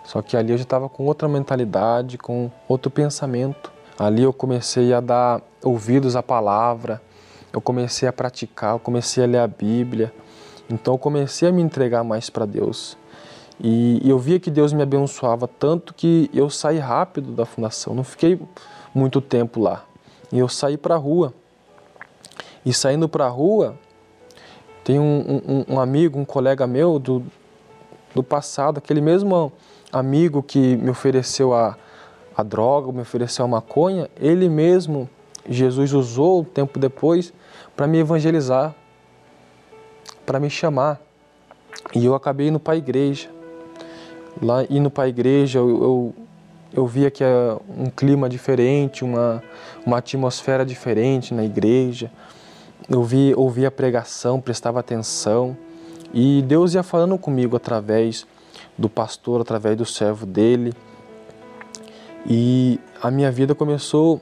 Só que ali eu já estava com outra mentalidade, com outro pensamento. Ali eu comecei a dar ouvidos à palavra, eu comecei a praticar, eu comecei a ler a Bíblia. Então eu comecei a me entregar mais para Deus. E, eu via que Deus me abençoava tanto que eu saí rápido da fundação, não fiquei muito tempo lá. E eu saí para a rua. E saindo para a rua, tem um, um, um, amigo, um colega meu do, do passado, aquele mesmo amigo que me ofereceu a, a droga, me ofereceu a maconha, ele mesmo, Jesus usou um tempo depois para me evangelizar, para me chamar. E eu acabei indo para a igreja. Lá indo para a igreja, eu, eu, eu via que é um clima diferente, uma, uma atmosfera diferente na igreja. Eu vi, ouvia a pregação, prestava atenção. E Deus ia falando comigo através do pastor, através do servo dele. E a minha vida começou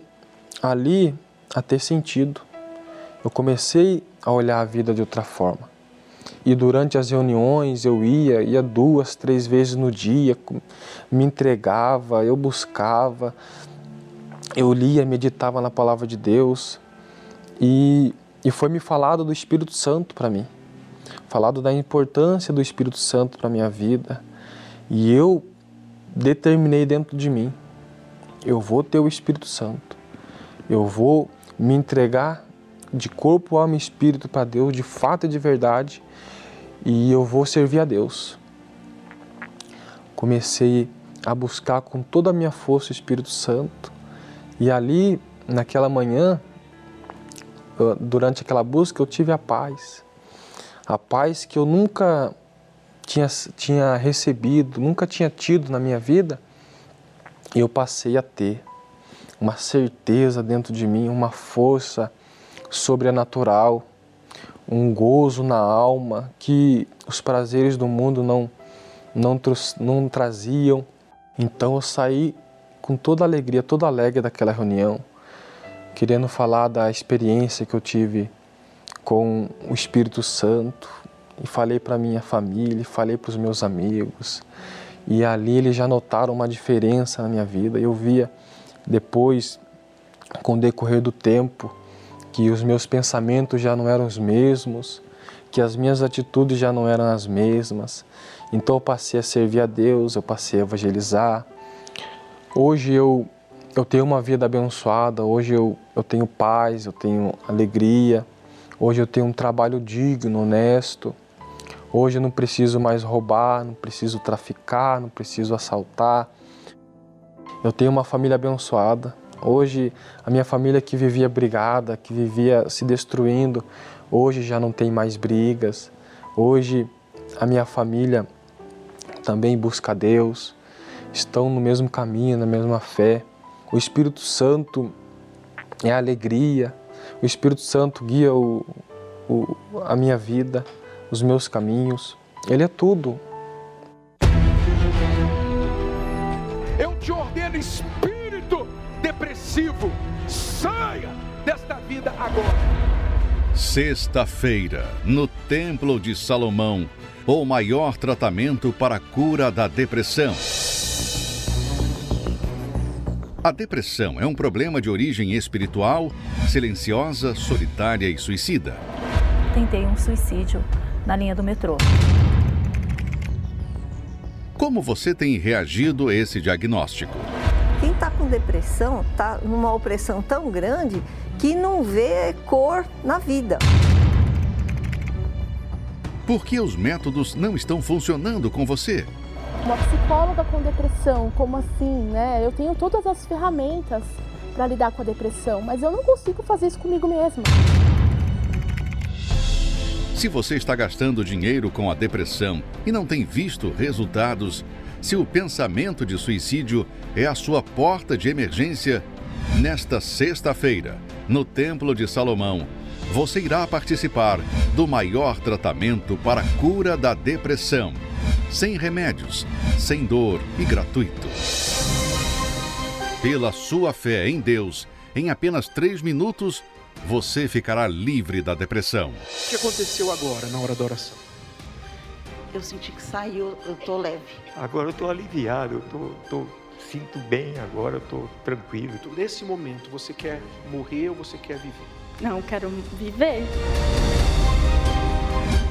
ali a ter sentido. Eu comecei a olhar a vida de outra forma. E durante as reuniões eu ia, ia duas, três vezes no dia, me entregava, eu buscava, eu lia, meditava na palavra de Deus. E, e foi me falado do Espírito Santo para mim, falado da importância do Espírito Santo para minha vida. E eu determinei dentro de mim, eu vou ter o Espírito Santo. Eu vou me entregar de corpo, alma e espírito para Deus, de fato e de verdade, e eu vou servir a Deus. Comecei a buscar com toda a minha força o Espírito Santo, e ali, naquela manhã, durante aquela busca, eu tive a paz. A paz que eu nunca tinha, tinha recebido, nunca tinha tido na minha vida, e eu passei a ter uma certeza dentro de mim, uma força sobrenatural, um gozo na alma que os prazeres do mundo não, não, não traziam. Então eu saí com toda a alegria, toda alegre daquela reunião, querendo falar da experiência que eu tive com o Espírito Santo, e falei para minha família, falei para os meus amigos. E ali eles já notaram uma diferença na minha vida. Eu via depois, com o decorrer do tempo, que os meus pensamentos já não eram os mesmos, que as minhas atitudes já não eram as mesmas. Então eu passei a servir a Deus, eu passei a evangelizar. Hoje eu, eu tenho uma vida abençoada, hoje eu, eu tenho paz, eu tenho alegria, Hoje eu tenho um trabalho digno, honesto. Hoje eu não preciso mais roubar, não preciso traficar, não preciso assaltar. Eu tenho uma família abençoada. Hoje a minha família que vivia brigada, que vivia se destruindo, hoje já não tem mais brigas. Hoje a minha família também busca Deus, estão no mesmo caminho, na mesma fé. O Espírito Santo é a alegria, o Espírito Santo guia o, o, a minha vida, os meus caminhos. Ele é tudo. Eu te ordeno, espírito depressivo, saia desta vida agora. Sexta-feira, no Templo de Salomão, o maior tratamento para a cura da depressão. A depressão é um problema de origem espiritual, silenciosa, solitária e suicida. Tentei um suicídio na linha do metrô. Como você tem reagido a esse diagnóstico? Quem está com depressão está numa opressão tão grande que não vê cor na vida. Por que os métodos não estão funcionando com você? Uma psicóloga com depressão, como assim, né? Eu tenho todas as ferramentas para lidar com a depressão, mas eu não consigo fazer isso comigo mesma. Se você está gastando dinheiro com a depressão e não tem visto resultados, se o pensamento de suicídio é a sua porta de emergência, nesta sexta-feira, no Templo de Salomão, você irá participar do maior tratamento para a cura da depressão sem remédios, sem dor e gratuito. Pela sua fé em Deus, em apenas três minutos, você ficará livre da depressão. O que aconteceu agora na hora da oração? Eu senti que saiu, eu tô leve. Agora eu tô aliviado, eu tô, tô sinto bem agora, eu tô tranquilo. Nesse momento, você quer morrer ou você quer viver? Não, eu quero viver.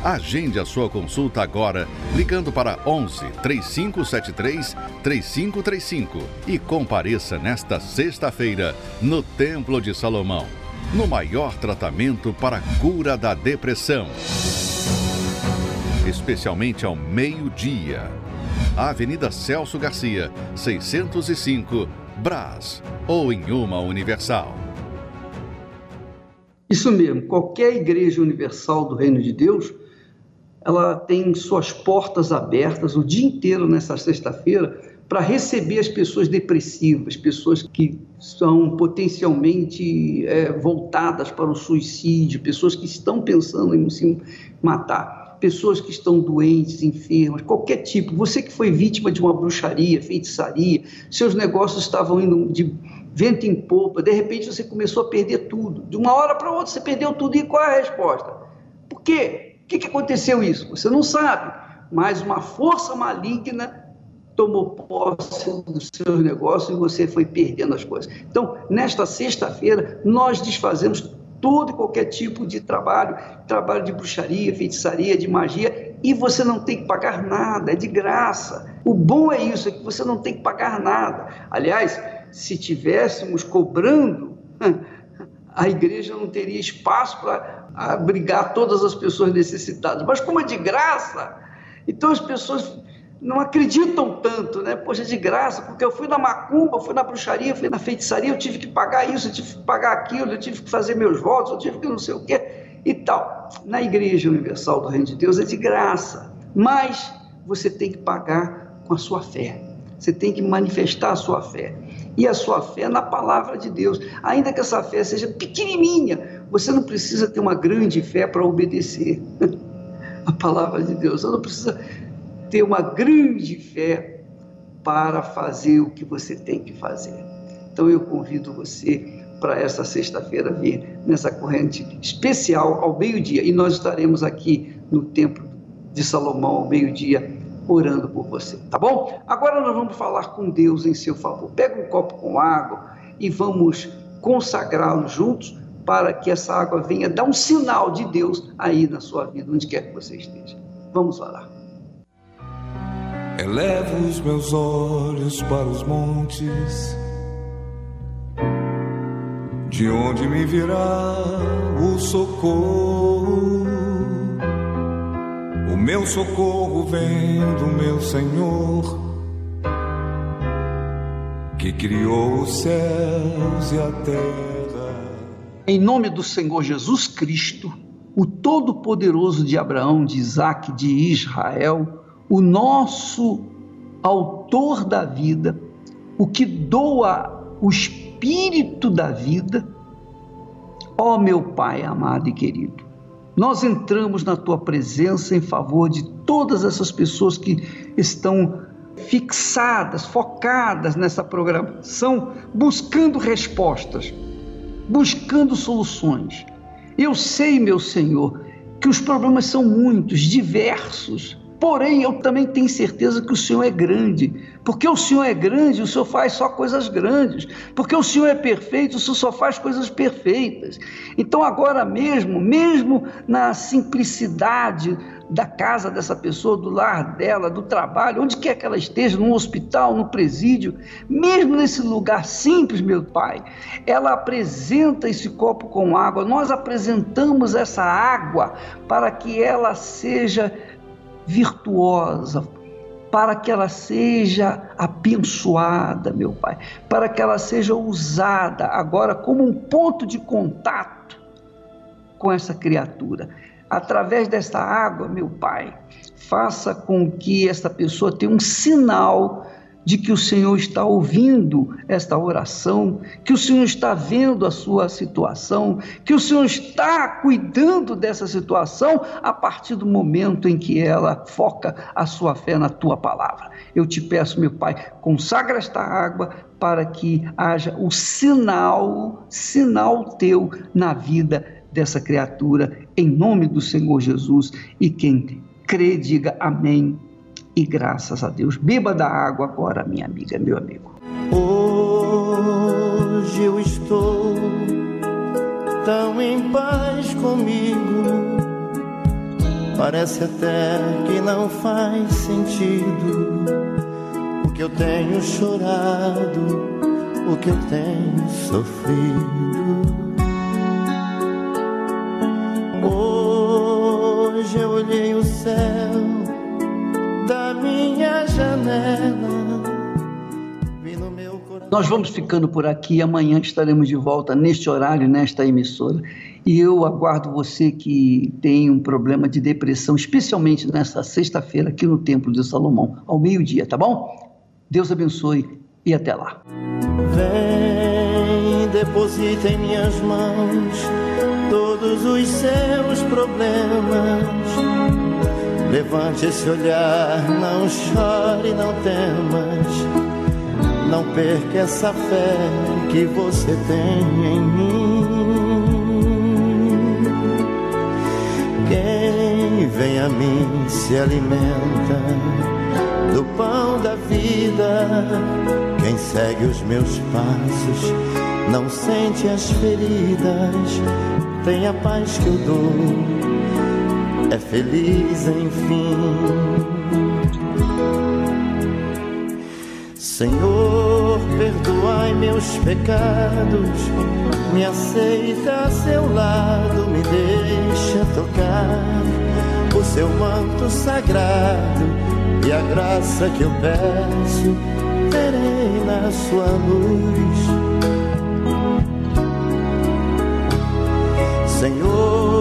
Agende a sua consulta agora, ligando para 11 3573 3535 e compareça nesta sexta-feira no Templo de Salomão, no maior tratamento para a cura da depressão. Especialmente ao meio-dia. Avenida Celso Garcia, 605, Brás, ou em uma Universal. Isso mesmo, qualquer igreja universal do Reino de Deus ela tem suas portas abertas o dia inteiro nessa sexta-feira para receber as pessoas depressivas, pessoas que são potencialmente é, voltadas para o suicídio, pessoas que estão pensando em se matar, pessoas que estão doentes, enfermas, qualquer tipo. Você que foi vítima de uma bruxaria, feitiçaria, seus negócios estavam indo de vento em popa, de repente você começou a perder tudo. De uma hora para outra você perdeu tudo. E qual é a resposta? Por quê? que, que aconteceu isso? Você não sabe, mas uma força maligna tomou posse dos seus negócios e você foi perdendo as coisas. Então, nesta sexta-feira, nós desfazemos todo e qualquer tipo de trabalho, trabalho de bruxaria, feitiçaria, de magia, e você não tem que pagar nada, é de graça. O bom é isso, é que você não tem que pagar nada. Aliás, se tivéssemos cobrando, a igreja não teria espaço para abrigar todas as pessoas necessitadas. Mas como é de graça, então as pessoas não acreditam tanto, né? Poxa, é de graça, porque eu fui na macumba, fui na bruxaria, fui na feitiçaria, eu tive que pagar isso, eu tive que pagar aquilo, eu tive que fazer meus votos, eu tive que não sei o quê e tal. Na Igreja Universal do Reino de Deus é de graça, mas você tem que pagar com a sua fé. Você tem que manifestar a sua fé. E a sua fé na palavra de Deus. Ainda que essa fé seja pequenininha, você não precisa ter uma grande fé para obedecer a palavra de Deus. Você não precisa ter uma grande fé para fazer o que você tem que fazer. Então eu convido você para essa sexta-feira vir nessa corrente especial ao meio-dia. E nós estaremos aqui no Templo de Salomão ao meio-dia orando por você, tá bom? Agora nós vamos falar com Deus em seu favor. Pega um copo com água e vamos consagrá-lo juntos para que essa água venha dar um sinal de Deus aí na sua vida, onde quer que você esteja. Vamos orar. Elevo os meus olhos para os montes, De onde me virá o socorro? O meu socorro vem do meu Senhor, que criou os céus e a terra. Em nome do Senhor Jesus Cristo, o Todo-Poderoso de Abraão, de Isaac, de Israel, o nosso autor da vida, o que doa o espírito da vida, ó meu Pai amado e querido, nós entramos na tua presença em favor de todas essas pessoas que estão fixadas, focadas nessa programação, buscando respostas, buscando soluções. Eu sei, meu Senhor, que os problemas são muitos, diversos, Porém, eu também tenho certeza que o Senhor é grande. Porque o Senhor é grande, o Senhor faz só coisas grandes. Porque o Senhor é perfeito, o Senhor só faz coisas perfeitas. Então, agora mesmo, mesmo na simplicidade da casa dessa pessoa, do lar dela, do trabalho, onde quer que ela esteja, no hospital, no presídio, mesmo nesse lugar simples, meu Pai, ela apresenta esse copo com água, nós apresentamos essa água para que ela seja virtuosa, para que ela seja abençoada, meu Pai, para que ela seja usada agora como um ponto de contato com essa criatura. Através dessa água, meu Pai, faça com que essa pessoa tenha um sinal de que o Senhor está ouvindo esta oração, que o Senhor está vendo a sua situação, que o Senhor está cuidando dessa situação a partir do momento em que ela foca a sua fé na tua palavra. Eu te peço, meu Pai, consagra esta água para que haja o sinal, sinal teu na vida dessa criatura, em nome do Senhor Jesus. E quem crê, diga amém e graças a Deus. Beba da água agora, minha amiga, meu amigo. Hoje eu estou tão em paz comigo. Parece até que não faz sentido o que eu tenho chorado, o que eu tenho sofrido. Hoje eu olhei o céu janela. Nós vamos ficando por aqui. Amanhã estaremos de volta neste horário, nesta emissora. E eu aguardo você que tem um problema de depressão, especialmente nesta sexta-feira aqui no Templo de Salomão, ao meio-dia, tá bom? Deus abençoe e até lá. Vem, deposita em minhas mãos todos os seus problemas Levante esse olhar, não chore, não temas. Não perca essa fé que você tem em mim. Quem vem a mim se alimenta do pão da vida. Quem segue os meus passos não sente as feridas. Tem a paz que eu dou é feliz enfim. Senhor, perdoai meus pecados, me aceita a seu lado, me deixa tocar o seu manto sagrado e a graça que eu peço, terei na sua luz. Senhor,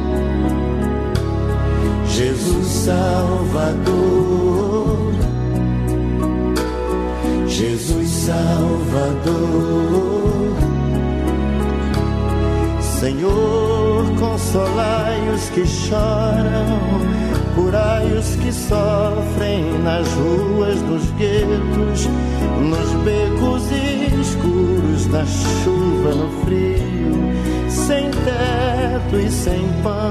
Jesus Salvador, Jesus Salvador, Senhor, consolai os que choram, curai os que sofrem nas ruas dos guetos, nos becos escuros, na chuva, no frio sem teto e sem pão.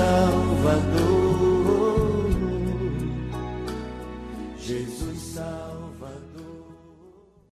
Salvador.